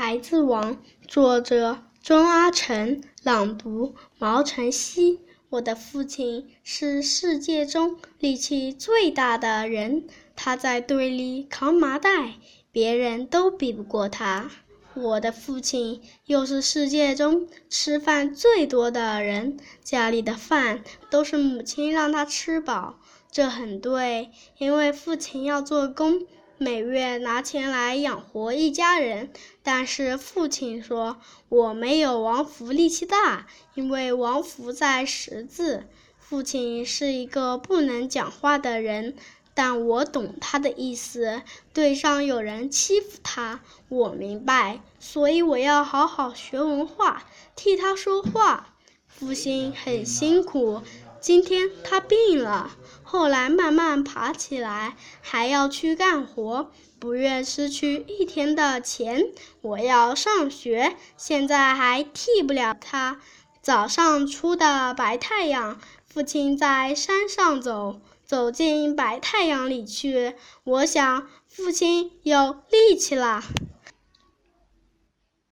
孩子王，作者钟阿成，朗读毛晨曦。我的父亲是世界中力气最大的人，他在队里扛麻袋，别人都比不过他。我的父亲又是世界中吃饭最多的人，家里的饭都是母亲让他吃饱，这很对，因为父亲要做工。每月拿钱来养活一家人，但是父亲说：“我没有王福力气大，因为王福在识字。”父亲是一个不能讲话的人，但我懂他的意思。队上有人欺负他，我明白，所以我要好好学文化，替他说话。父亲很辛苦。今天他病了，后来慢慢爬起来，还要去干活，不愿失去一天的钱。我要上学，现在还替不了他。早上出的白太阳，父亲在山上走，走进白太阳里去。我想，父亲有力气了。